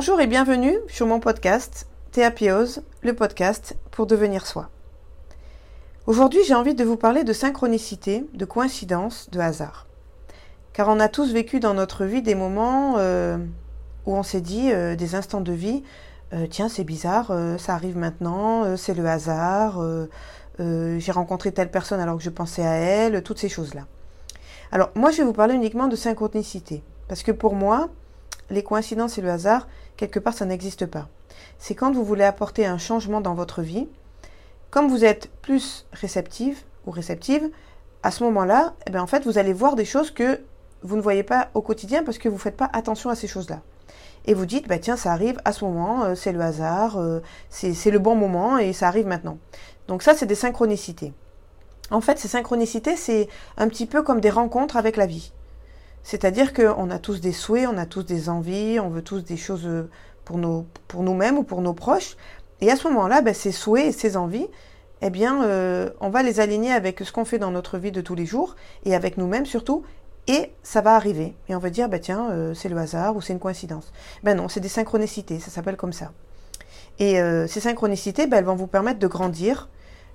Bonjour et bienvenue sur mon podcast Théapiose, le podcast pour devenir soi. Aujourd'hui, j'ai envie de vous parler de synchronicité, de coïncidence, de hasard. Car on a tous vécu dans notre vie des moments euh, où on s'est dit, euh, des instants de vie, euh, tiens, c'est bizarre, ça arrive maintenant, c'est le hasard, j'ai rencontré telle personne alors que je pensais à elle, toutes ces choses-là. Alors, moi, je vais vous parler uniquement de synchronicité. Parce que pour moi, les coïncidences et le hasard, quelque part, ça n'existe pas. C'est quand vous voulez apporter un changement dans votre vie, comme vous êtes plus réceptive ou réceptive, à ce moment-là, eh bien, en fait, vous allez voir des choses que vous ne voyez pas au quotidien parce que vous ne faites pas attention à ces choses-là. Et vous dites, bah, tiens, ça arrive à ce moment, euh, c'est le hasard, euh, c'est le bon moment et ça arrive maintenant. Donc ça, c'est des synchronicités. En fait, ces synchronicités, c'est un petit peu comme des rencontres avec la vie. C'est-à-dire qu'on a tous des souhaits, on a tous des envies, on veut tous des choses euh, pour, pour nous-mêmes ou pour nos proches. Et à ce moment-là, ben, ces souhaits et ces envies, eh bien, euh, on va les aligner avec ce qu'on fait dans notre vie de tous les jours et avec nous-mêmes surtout. Et ça va arriver. Et on va dire, ben, tiens, euh, c'est le hasard ou c'est une coïncidence. Ben non, c'est des synchronicités, ça s'appelle comme ça. Et ces synchronicités, ben, elles vont vous permettre de grandir,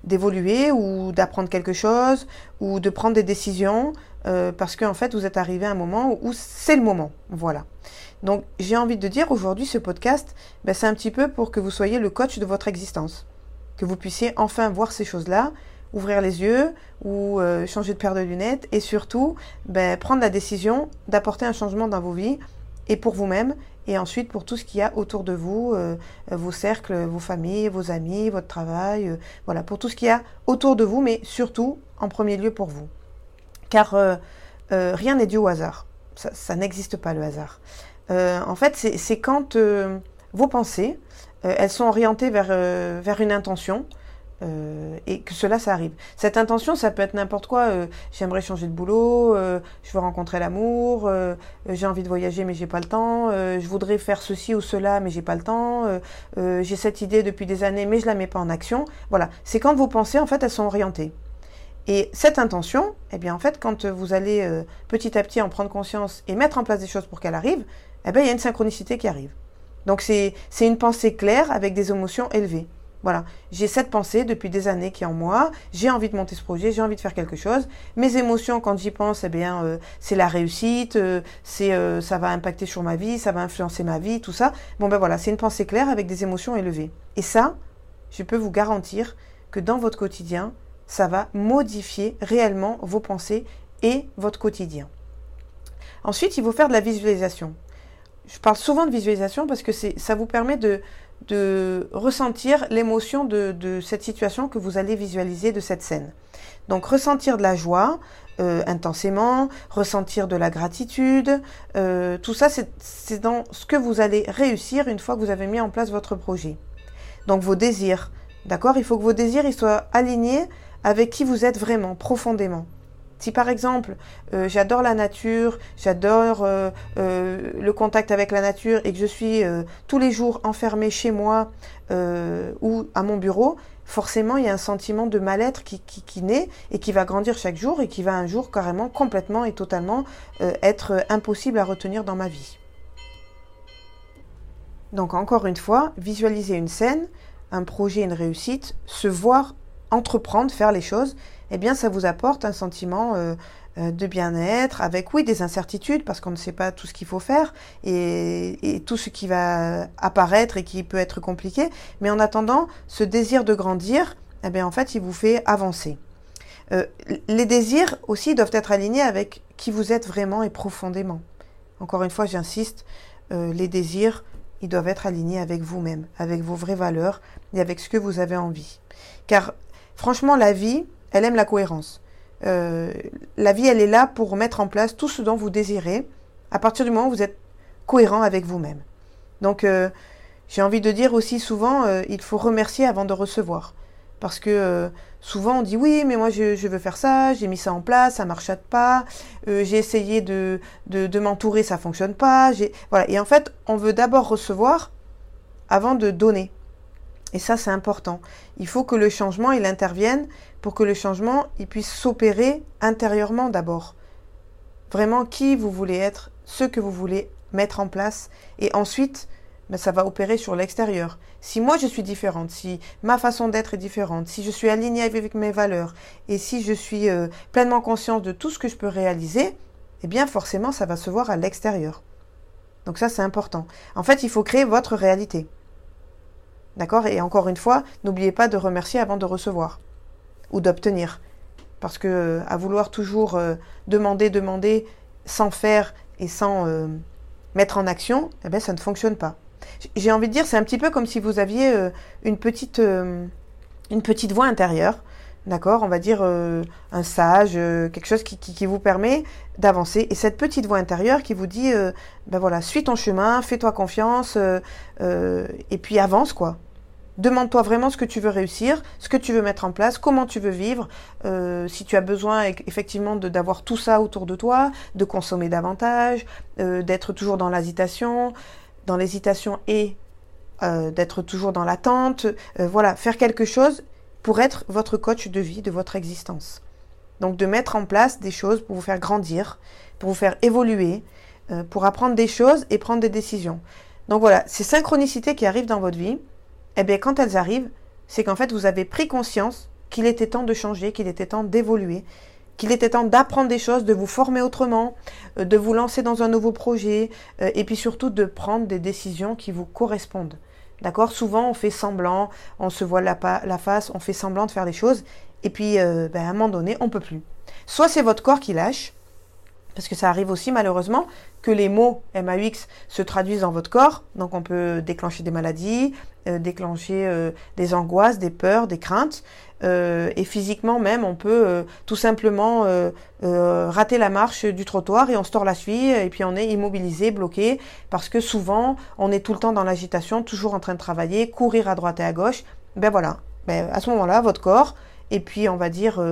d'évoluer ou d'apprendre quelque chose ou de prendre des décisions euh, parce qu'en fait vous êtes arrivé à un moment où c'est le moment. Voilà. Donc j'ai envie de dire aujourd'hui ce podcast, ben, c'est un petit peu pour que vous soyez le coach de votre existence, que vous puissiez enfin voir ces choses-là, ouvrir les yeux ou euh, changer de paire de lunettes et surtout ben, prendre la décision d'apporter un changement dans vos vies et pour vous-même et ensuite pour tout ce qu'il y a autour de vous, euh, vos cercles, vos familles, vos amis, votre travail, euh, voilà, pour tout ce qu'il y a autour de vous, mais surtout en premier lieu pour vous. Car euh, rien n'est dû au hasard. Ça, n'existe pas le hasard. en fait, c'est quand vos pensées, elles sont orientées vers, vers une intention, euh, et que cela, ça arrive. Cette intention, ça peut être n'importe quoi. Euh, j'aimerais changer de boulot, euh, je veux rencontrer l'amour, j'ai envie de voyager mais j'ai pas le temps, je voudrais faire ceci ou cela mais j'ai pas le temps, j'ai cette idée depuis des années mais je la mets pas en action. Voilà, c'est quand vos pensées, en fait, elles sont orientées. Et cette intention, eh bien, en fait, quand vous allez petit à petit en prendre conscience et mettre en place des choses pour qu'elle arrive, eh bien, il y a une synchronicité qui arrive. Donc, c'est une pensée claire avec des émotions élevées. Voilà, j'ai cette pensée depuis des années qui est en moi, j'ai envie de monter ce projet, j'ai envie de faire quelque chose. Mes émotions quand j'y pense, eh bien, euh, c'est la réussite, euh, euh, ça va impacter sur ma vie, ça va influencer ma vie, tout ça. Bon ben voilà, c'est une pensée claire avec des émotions élevées. Et ça, je peux vous garantir que dans votre quotidien, ça va modifier réellement vos pensées et votre quotidien. Ensuite, il faut faire de la visualisation. Je parle souvent de visualisation parce que ça vous permet de, de ressentir l'émotion de, cette situation que vous allez visualiser de cette scène. Donc ressentir de la joie euh, intensément, ressentir de la gratitude, euh, tout ça c'est dans ce que vous allez réussir une fois que vous avez mis en place votre projet. Donc vos désirs, d'accord? Il faut que vos désirs ils soient alignés avec qui vous êtes vraiment, profondément. Si par exemple, euh, j'adore la nature, j'adore euh, euh, le contact avec la nature et que je suis tous les jours enfermée chez moi ou à mon bureau, forcément il y a un sentiment de mal-être qui, qui, naît et qui va grandir chaque jour et qui va un jour carrément complètement et totalement être impossible à retenir dans ma vie. Donc encore une fois, visualiser une scène, un projet, une réussite, se voir entreprendre, faire les choses, eh bien ça vous apporte un sentiment euh, euh, de bien-être, avec oui des incertitudes parce qu'on ne sait pas tout ce qu'il faut faire et, tout ce qui va apparaître et qui peut être compliqué, mais en attendant, ce désir de grandir, eh bien en fait il vous fait avancer. Euh, les désirs aussi doivent être alignés avec qui vous êtes vraiment et profondément. Encore une fois, j'insiste, les désirs, ils doivent être alignés avec vous-même, avec vos vraies valeurs et avec ce que vous avez envie. Car franchement, la vie, elle aime la cohérence. Euh, la vie, elle est là pour mettre en place tout ce dont vous désirez, à partir du moment où vous êtes cohérent avec vous-même. Donc, euh, j'ai envie de dire aussi souvent, euh, il faut remercier avant de recevoir. Parce que souvent on dit oui, mais moi je, veux faire ça, j'ai mis ça en place, ça marche pas, j'ai essayé de, de, m'entourer, ça fonctionne pas. Voilà. Et en fait, on veut d'abord recevoir avant de donner. Et ça, c'est important. Il faut que le changement, il intervienne pour que le changement, il puisse s'opérer intérieurement d'abord. Vraiment qui vous voulez être, ce que vous voulez mettre en place. Et ensuite, mais ça va opérer sur l'extérieur. Si moi je suis différente, si ma façon d'être est différente, si je suis alignée avec mes valeurs et si je suis euh, pleinement consciente de tout ce que je peux réaliser, eh bien forcément ça va se voir à l'extérieur. Donc ça c'est important. En fait, il faut créer votre réalité. D'accord? Et encore une fois, n'oubliez pas de remercier avant de recevoir ou d'obtenir. Parce que euh, à vouloir toujours euh, demander, demander sans faire et sans mettre en action, eh bien ça ne fonctionne pas. J'ai envie de dire, c'est un petit peu comme si vous aviez euh, une petite, euh, une petite voix intérieure, d'accord? On va dire euh, un sage, quelque chose qui, qui, vous permet d'avancer. Et cette petite voix intérieure qui vous dit, ben voilà, suis ton chemin, fais-toi confiance, et puis avance, quoi. Demande-toi vraiment ce que tu veux réussir, ce que tu veux mettre en place, comment tu veux vivre, si tu as besoin effectivement d'avoir tout ça autour de toi, de consommer davantage, d'être toujours dans l'hésitation, dans l'hésitation et euh, d'être toujours dans l'attente. Euh, voilà, faire quelque chose pour être votre coach de vie, de votre existence. Donc de mettre en place des choses pour vous faire grandir, pour vous faire évoluer, euh, pour apprendre des choses et prendre des décisions. Donc voilà, ces synchronicités qui arrivent dans votre vie, eh bien quand elles arrivent, c'est qu'en fait vous avez pris conscience qu'il était temps de changer, qu'il était temps d'évoluer, qu'il était temps d'apprendre des choses, de vous former autrement, euh, de vous lancer dans un nouveau projet, euh, et puis surtout de prendre des décisions qui vous correspondent. D'accord? Souvent, on fait semblant, on se voit la, la, face, on fait semblant de faire des choses, et puis euh, ben, à un moment donné, on peut plus. Soit c'est votre corps qui lâche, parce que ça arrive aussi malheureusement que les mots MAUX se traduisent dans votre corps, donc on peut déclencher des maladies, déclencher des angoisses, des peurs, des craintes, euh, et physiquement même, on peut euh, tout simplement euh, rater la marche du trottoir et on se tord la cheville et puis on est immobilisé, bloqué, parce que souvent on est tout le temps dans l'agitation, toujours en train de travailler, courir à droite et à gauche. Ben voilà, ben, à ce moment-là, votre corps, et puis on va dire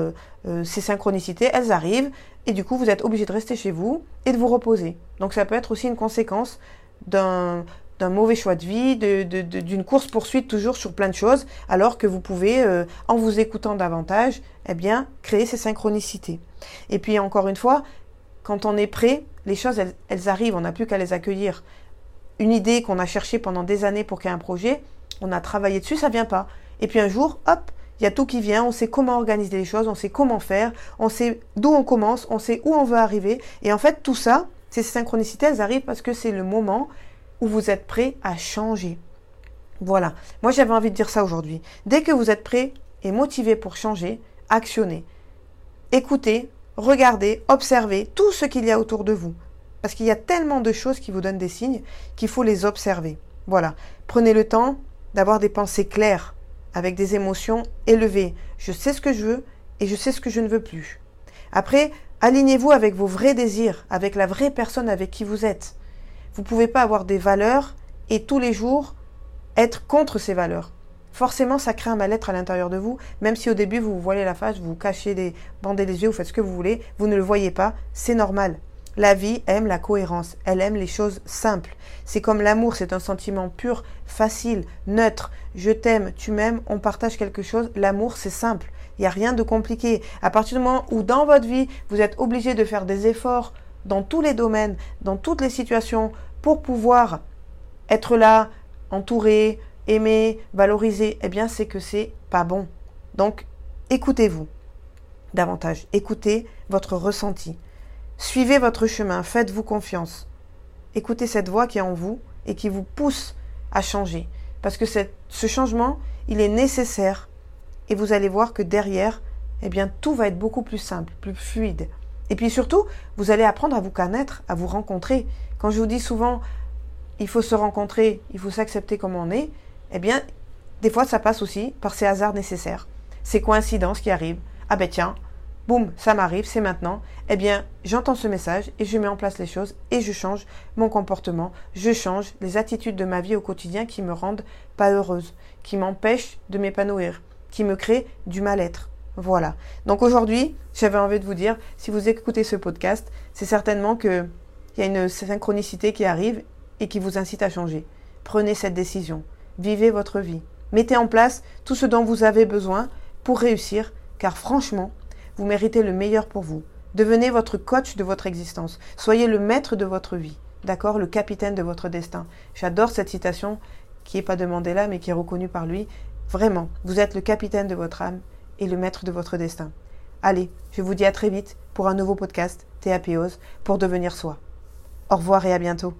ces synchronicités, elles arrivent, et du coup vous êtes obligé de rester chez vous et de vous reposer. Donc ça peut être aussi une conséquence d'un mauvais choix de vie, d'une course-poursuite toujours sur plein de choses, alors que vous pouvez, euh, en vous écoutant davantage, eh bien, créer ces synchronicités. Et puis, encore une fois, quand on est prêt, les choses, elles, arrivent, on n'a plus qu'à les accueillir. Une idée qu'on a cherchée pendant des années pour ait un projet, on a travaillé dessus, ça vient pas. Et puis un jour, hop, il y a tout qui vient, on sait comment organiser les choses, on sait comment faire, on sait d'où on commence, on sait où on veut arriver. Et en fait, tout ça, ces synchronicités, elles arrivent parce que c'est le moment où vous êtes prêt à changer. Voilà, moi j'avais envie de dire ça aujourd'hui. Dès que vous êtes prêt et motivé pour changer, actionnez. Écoutez, regardez, observez tout ce qu'il y a autour de vous. Parce qu'il y a tellement de choses qui vous donnent des signes qu'il faut les observer. Voilà, prenez le temps d'avoir des pensées claires, avec des émotions élevées. Je sais ce que je veux et je sais ce que je ne veux plus. Après, alignez-vous avec vos vrais désirs, avec la vraie personne avec qui vous êtes. Vous ne pouvez pas avoir des valeurs et tous les jours être contre ces valeurs. Forcément, ça crée un mal-être à l'intérieur de vous, même si au début vous vous voilez la face, vous vous cachez des, bandez les yeux, vous faites ce que vous voulez, vous ne le voyez pas, c'est normal. La vie aime la cohérence, elle aime les choses simples. C'est comme l'amour, c'est un sentiment pur, facile, neutre. Je t'aime, tu m'aimes, on partage quelque chose. L'amour, c'est simple. Il n'y a rien de compliqué. À partir du moment où dans votre vie, vous êtes obligé de faire des efforts dans tous les domaines, dans toutes les situations, pour pouvoir être là, entouré, aimé, valorisé, eh bien c'est que c'est pas bon. Donc écoutez-vous davantage, écoutez votre ressenti. Suivez votre chemin, faites-vous confiance. Écoutez cette voix qui est en vous et qui vous pousse à changer. Parce que ce changement, il est nécessaire. Et vous allez voir que derrière, eh bien, tout va être beaucoup plus simple, plus fluide. Et puis surtout, vous allez apprendre à vous connaître, à vous rencontrer. Quand je vous dis souvent, il faut se rencontrer, il faut s'accepter comme on est, eh bien, des fois, ça passe aussi par ces hasards nécessaires, ces coïncidences qui arrivent. Ah ben tiens, boum, ça m'arrive, c'est maintenant. Eh bien, j'entends ce message et je mets en place les choses et je change mon comportement, je change les attitudes de ma vie au quotidien qui me rendent pas heureuse, qui m'empêchent de m'épanouir, qui me créent du mal-être. Voilà. Donc aujourd'hui, j'avais envie de vous dire, si vous écoutez ce podcast, c'est certainement qu'il y a une synchronicité qui arrive et qui vous incite à changer. Prenez cette décision. Vivez votre vie. Mettez en place tout ce dont vous avez besoin pour réussir, car franchement, vous méritez le meilleur pour vous. Devenez votre coach de votre existence. Soyez le maître de votre vie. d'accord Le capitaine de votre destin. J'adore cette citation qui n'est pas demandée là, mais qui est reconnue par lui. Vraiment, vous êtes le capitaine de votre âme et le maître de votre destin. Allez, je vous dis à très vite pour un nouveau podcast TAPOS pour devenir soi. Au revoir et à bientôt.